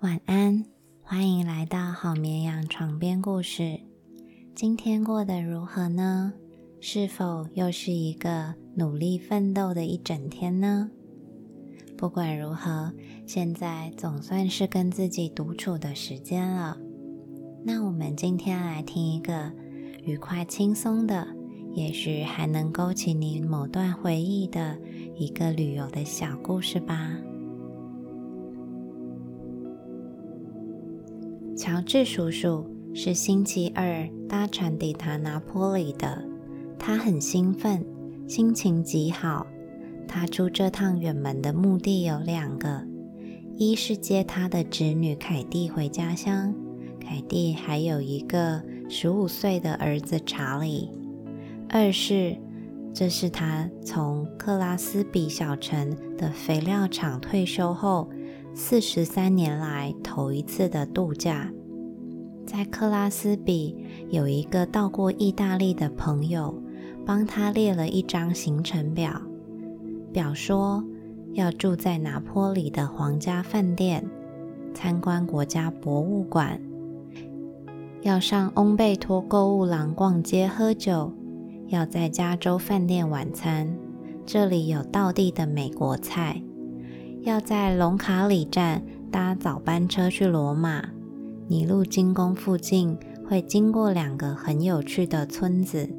晚安，欢迎来到好绵羊床边故事。今天过得如何呢？是否又是一个努力奋斗的一整天呢？不管如何，现在总算是跟自己独处的时间了。那我们今天来听一个愉快轻松的，也许还能勾起你某段回忆的一个旅游的小故事吧。乔治叔叔是星期二搭船抵达拿坡里的，他很兴奋，心情极好。他出这趟远门的目的有两个：一是接他的侄女凯蒂回家乡，凯蒂还有一个十五岁的儿子查理；二是这是他从克拉斯比小城的肥料厂退休后。四十三年来头一次的度假，在克拉斯比有一个到过意大利的朋友，帮他列了一张行程表。表说要住在拿坡里的皇家饭店，参观国家博物馆，要上翁贝托购物廊逛街喝酒，要在加州饭店晚餐，这里有道地的美国菜。要在隆卡里站搭早班车去罗马，尼禄金宫附近会经过两个很有趣的村子。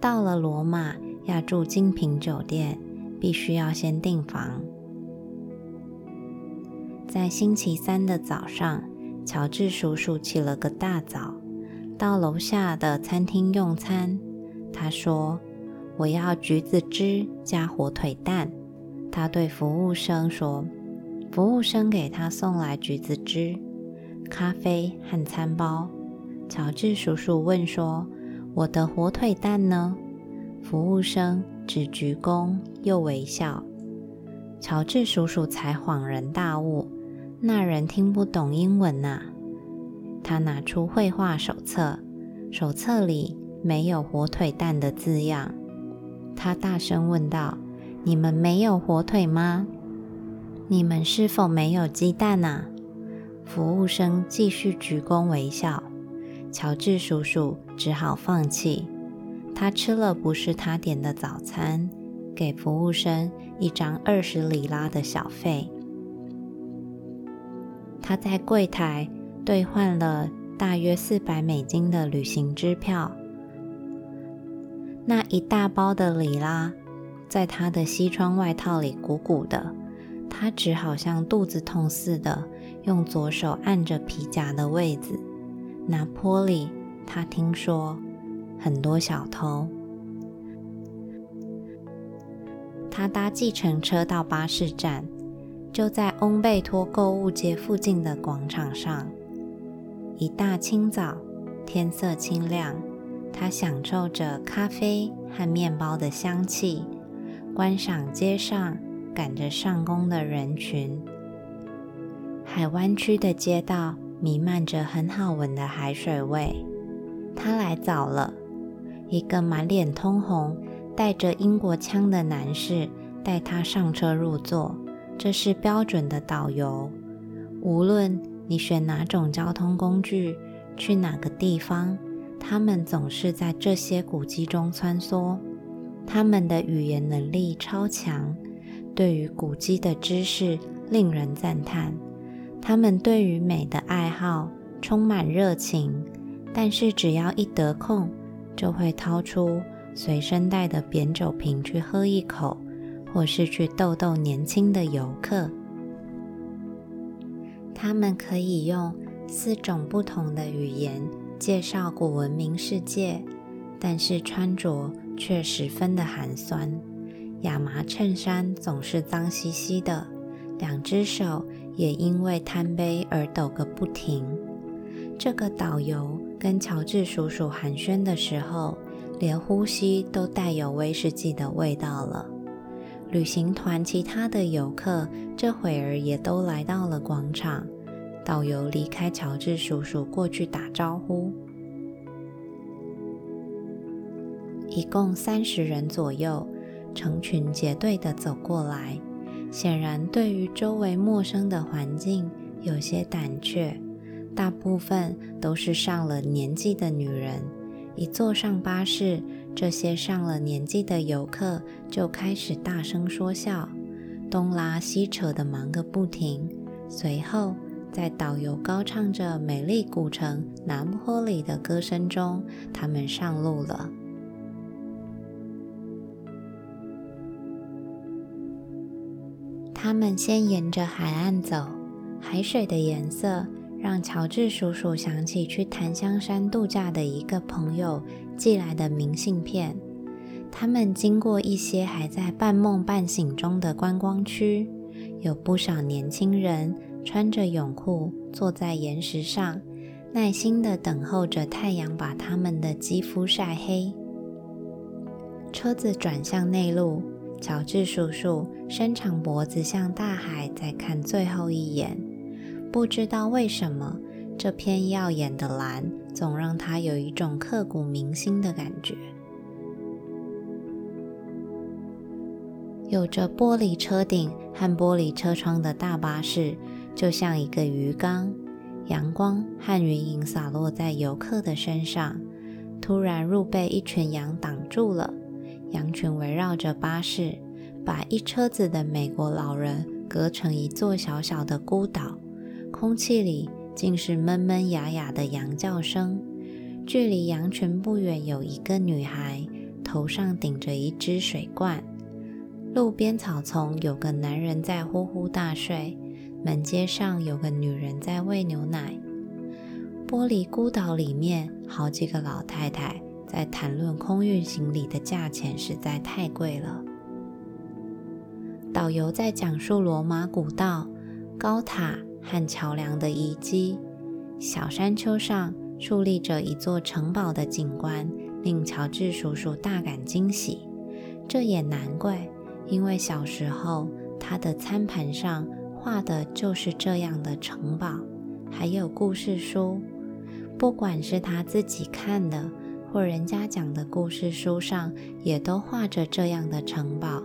到了罗马要住精品酒店，必须要先订房。在星期三的早上，乔治叔叔起了个大早，到楼下的餐厅用餐。他说：“我要橘子汁加火腿蛋。”他对服务生说：“服务生给他送来橘子汁、咖啡和餐包。”乔治叔叔问说：“我的火腿蛋呢？”服务生只鞠躬又微笑。乔治叔叔才恍然大悟：那人听不懂英文呐！他拿出绘画手册，手册里没有火腿蛋的字样。他大声问道。你们没有火腿吗？你们是否没有鸡蛋啊？服务生继续鞠躬微笑。乔治叔叔只好放弃。他吃了不是他点的早餐，给服务生一张二十里拉的小费。他在柜台兑换了大约四百美金的旅行支票。那一大包的里拉。在他的西装外套里鼓鼓的，他只好像肚子痛似的，用左手按着皮夹的位子。拿坡里，他听说很多小偷。他搭计程车到巴士站，就在翁贝托购物街附近的广场上。一大清早，天色清亮，他享受着咖啡和面包的香气。观赏街上赶着上工的人群，海湾区的街道弥漫着很好闻的海水味。他来早了，一个满脸通红、带着英国腔的男士带他上车入座。这是标准的导游，无论你选哪种交通工具去哪个地方，他们总是在这些古迹中穿梭。他们的语言能力超强，对于古迹的知识令人赞叹。他们对于美的爱好充满热情，但是只要一得空，就会掏出随身带的扁酒瓶去喝一口，或是去逗逗年轻的游客。他们可以用四种不同的语言介绍古文明世界，但是穿着。却十分的寒酸，亚麻衬衫总是脏兮兮的，两只手也因为贪杯而抖个不停。这个导游跟乔治叔叔寒暄的时候，连呼吸都带有威士忌的味道了。旅行团其他的游客这会儿也都来到了广场，导游离开乔治叔叔过去打招呼。一共三十人左右，成群结队的走过来。显然，对于周围陌生的环境有些胆怯，大部分都是上了年纪的女人。一坐上巴士，这些上了年纪的游客就开始大声说笑，东拉西扯的忙个不停。随后，在导游高唱着美丽古城南坡里的歌声中，他们上路了。他们先沿着海岸走，海水的颜色。让乔治叔叔想起去檀香山度假的一个朋友寄来的明信片。他们经过一些还在半梦半醒中的观光区，有不少年轻人穿着泳裤坐在岩石上，耐心地等候着太阳把他们的肌肤晒黑。车子转向内陆，乔治叔叔伸长脖子向大海再看最后一眼。不知道为什么，这片耀眼的蓝总让他有一种刻骨铭心的感觉。有着玻璃车顶和玻璃车窗的大巴士，就像一个鱼缸，阳光和云影洒落在游客的身上。突然，路被一群羊挡住了，羊群围绕着巴士，把一车子的美国老人隔成一座小小的孤岛。空气里尽是闷闷哑哑的羊叫声。距离羊群不远，有一个女孩，头上顶着一只水罐。路边草丛有个男人在呼呼大睡。门街上有个女人在喂牛奶。玻璃孤岛里面，好几个老太太在谈论空运行李的价钱实在太贵了。导游在讲述罗马古道高塔。和桥梁的遗迹，小山丘上矗立着一座城堡的景观，令乔治叔叔大感惊喜。这也难怪，因为小时候他的餐盘上画的就是这样的城堡，还有故事书。不管是他自己看的，或人家讲的故事书上，也都画着这样的城堡。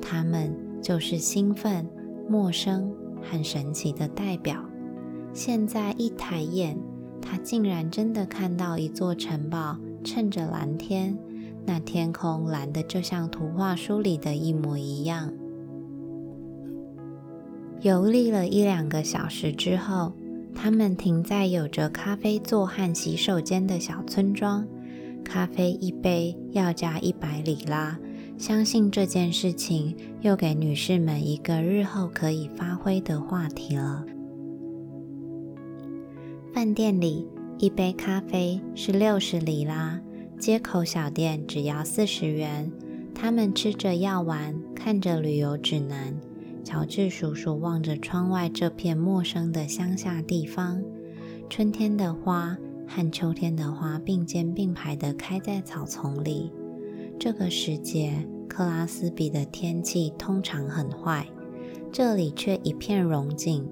他们就是兴奋、陌生。很神奇的代表。现在一抬眼，他竟然真的看到一座城堡，衬着蓝天，那天空蓝的就像图画书里的一模一样。游历了一两个小时之后，他们停在有着咖啡座和洗手间的小村庄。咖啡一杯要加一百里拉。相信这件事情又给女士们一个日后可以发挥的话题了。饭店里一杯咖啡是六十里拉，街口小店只要四十元。他们吃着药丸，看着旅游指南。乔治叔叔望着窗外这片陌生的乡下地方，春天的花和秋天的花并肩并排地开在草丛里。这个时节，克拉斯比的天气通常很坏，这里却一片荣景。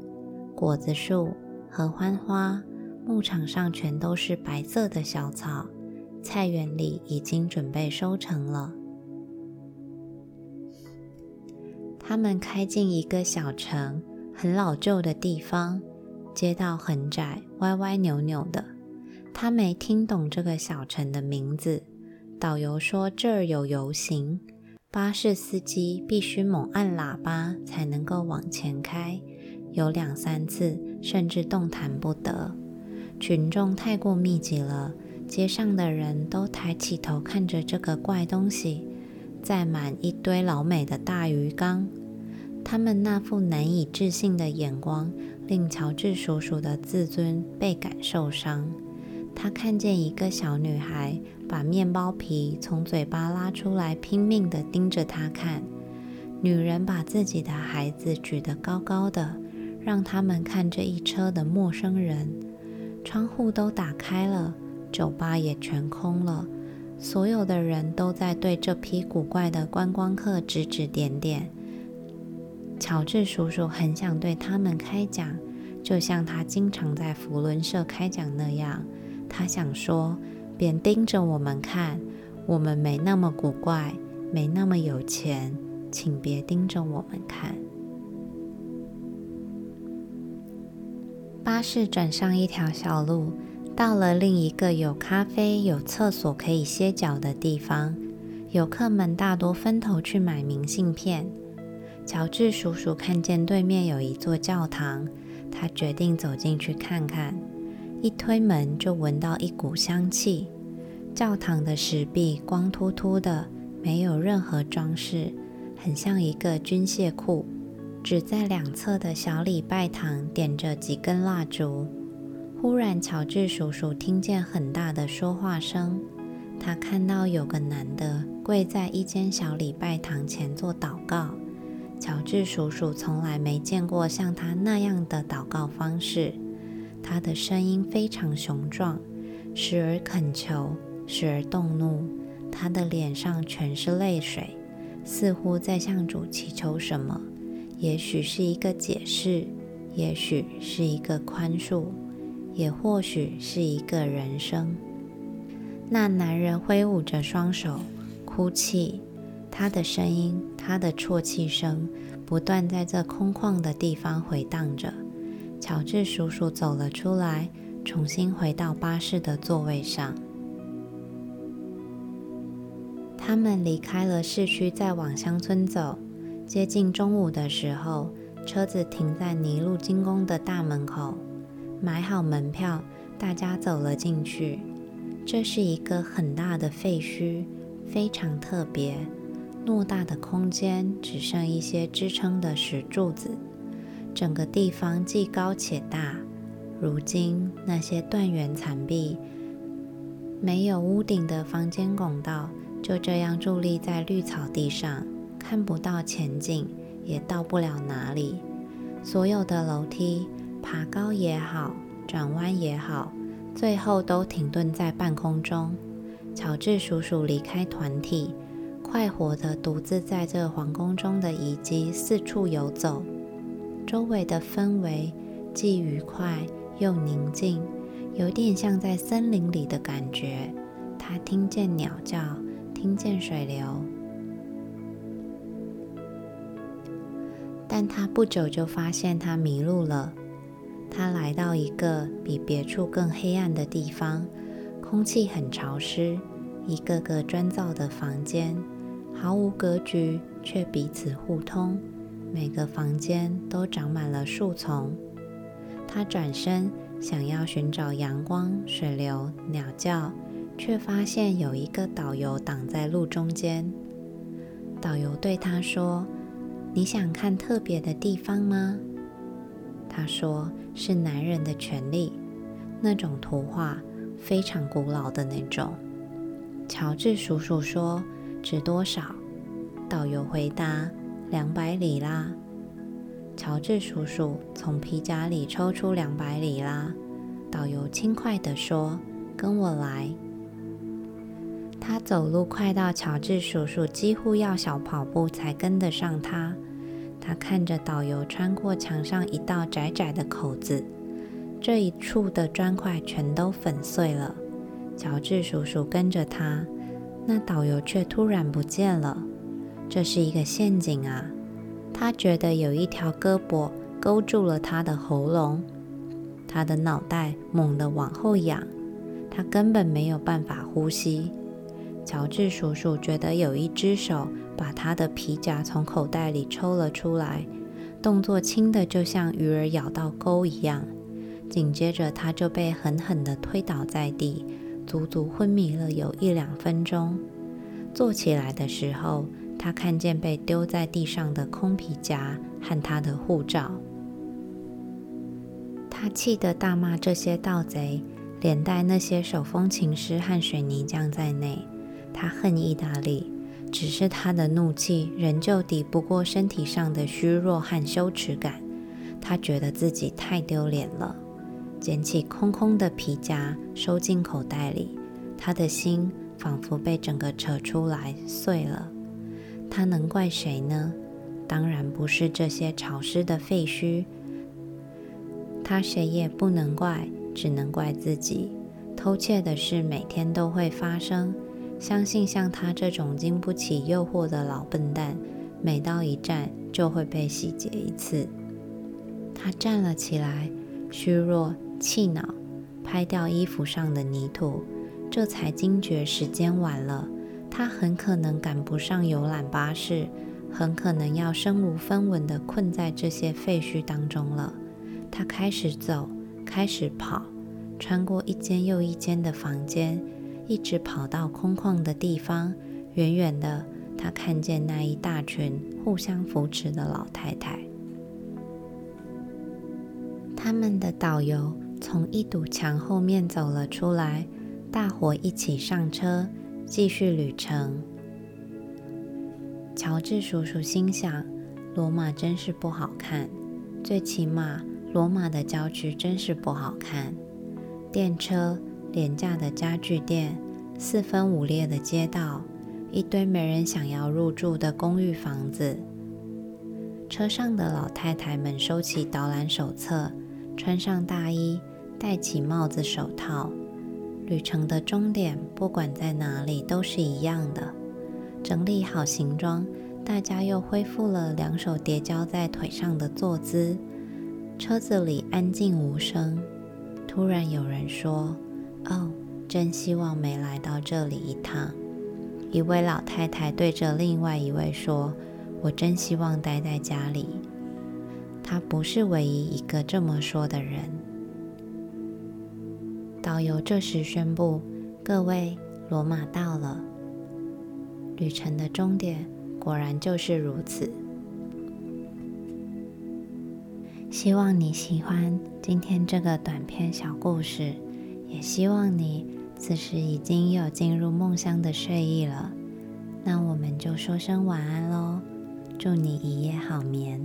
果子树、合欢花，牧场上全都是白色的小草，菜园里已经准备收成了。他们开进一个小城，很老旧的地方，街道很窄，歪歪扭扭的。他没听懂这个小城的名字。导游说：“这儿有游行，巴士司机必须猛按喇叭才能够往前开，有两三次甚至动弹不得。群众太过密集了，街上的人都抬起头看着这个怪东西，载满一堆老美的大鱼缸。他们那副难以置信的眼光，令乔治叔叔的自尊倍感受伤。”他看见一个小女孩把面包皮从嘴巴拉出来，拼命地盯着他看。女人把自己的孩子举得高高的，让他们看这一车的陌生人。窗户都打开了，酒吧也全空了，所有的人都在对这批古怪的观光客指指点点。乔治叔叔很想对他们开讲，就像他经常在福伦社开讲那样。他想说：“别盯着我们看，我们没那么古怪，没那么有钱，请别盯着我们看。”巴士转上一条小路，到了另一个有咖啡、有厕所可以歇脚的地方。游客们大多分头去买明信片。乔治叔叔看见对面有一座教堂，他决定走进去看看。一推门就闻到一股香气。教堂的石壁光秃秃的，没有任何装饰，很像一个军械库。只在两侧的小礼拜堂点着几根蜡烛。忽然，乔治叔叔听见很大的说话声。他看到有个男的跪在一间小礼拜堂前做祷告。乔治叔叔从来没见过像他那样的祷告方式。他的声音非常雄壮，时而恳求，时而动怒。他的脸上全是泪水，似乎在向主祈求什么。也许是一个解释，也许是一个宽恕，也或许是一个人生。那男人挥舞着双手，哭泣，他的声音，他的啜泣声，不断在这空旷的地方回荡着。乔治叔叔走了出来，重新回到巴士的座位上。他们离开了市区，再往乡村走。接近中午的时候，车子停在尼禄金宫的大门口，买好门票，大家走了进去。这是一个很大的废墟，非常特别。偌大的空间只剩一些支撑的石柱子，整个地方既高且大。如今那些断垣残壁、没有屋顶的房间拱道，就这样伫立在绿草地上。看不到前景，也到不了哪里。所有的楼梯，爬高也好，转弯也好，最后都停顿在半空中。乔治叔叔离开团体，快活地独自在这皇宫中的遗迹四处游走。周围的氛围既愉快又宁静，有点像在森林里的感觉。他听见鸟叫，听见水流。但他不久就发现他迷路了。他来到一个比别处更黑暗的地方，空气很潮湿，一个个砖造的房间毫无格局，却彼此互通。每个房间都长满了树丛。他转身想要寻找阳光、水流、鸟叫，却发现有一个导游挡在路中间。导游对他说。你想看特别的地方吗？他说是男人的权利，那种图画非常古老的那种。乔治叔叔说值多少？导游回答两百里拉。乔治叔叔从皮夹里抽出两百里拉。导游轻快地说：“跟我来。”他走路快到乔治叔叔几乎要小跑步才跟得上他。他看着导游穿过墙上一道窄窄的口子，这一处的砖块全都粉碎了。乔治叔叔跟着他，那导游却突然不见了。这是一个陷阱啊！他觉得有一条胳膊勾住了他的喉咙，他的脑袋猛地往后仰，他根本没有办法呼吸。乔治叔叔觉得有一只手。把他的皮夹从口袋里抽了出来，动作轻的就像鱼儿咬到钩一样。紧接着，他就被狠狠地推倒在地，足足昏迷了有一两分钟。坐起来的时候，他看见被丢在地上的空皮夹和他的护照。他气得大骂这些盗贼，连带那些手风琴师和水泥匠在内。他恨意大利。只是他的怒气仍旧抵不过身体上的虚弱和羞耻感，他觉得自己太丢脸了。捡起空空的皮夹，收进口袋里，他的心仿佛被整个扯出来碎了。他能怪谁呢？当然不是这些潮湿的废墟。他谁也不能怪，只能怪自己。偷窃的事每天都会发生。相信像他这种经不起诱惑的老笨蛋，每到一站就会被洗劫一次。他站了起来，虚弱、气恼，拍掉衣服上的泥土，这才惊觉时间晚了。他很可能赶不上游览巴士，很可能要身无分文地困在这些废墟当中了。他开始走，开始跑，穿过一间又一间的房间，一直跑到空旷的地方。远远的，他看见那一大群互相扶持的老太太。他们的导游从一堵墙后面走了出来，大伙一起上车。继续旅程。乔治叔叔心想：“罗马真是不好看，最起码罗马的郊区真是不好看。电车、廉价的家具店、四分五裂的街道、一堆没人想要入住的公寓房子。”车上的老太太们收起导览手册，穿上大衣，戴起帽子、手套。旅程的终点，不管在哪里，都是一样的。整理好行装，大家又恢复了两手叠交在腿上的坐姿。车子里安静无声。突然有人说：“哦，真希望没来到这里一趟。”一位老太太对着另外一位说：“我真希望待在家里。”她不是唯一一个这么说的人。导游这时宣布：“各位，罗马到了。旅程的终点果然就是如此。希望你喜欢今天这个短篇小故事，也希望你此时已经有进入梦乡的睡意了。那我们就说声晚安喽，祝你一夜好眠。”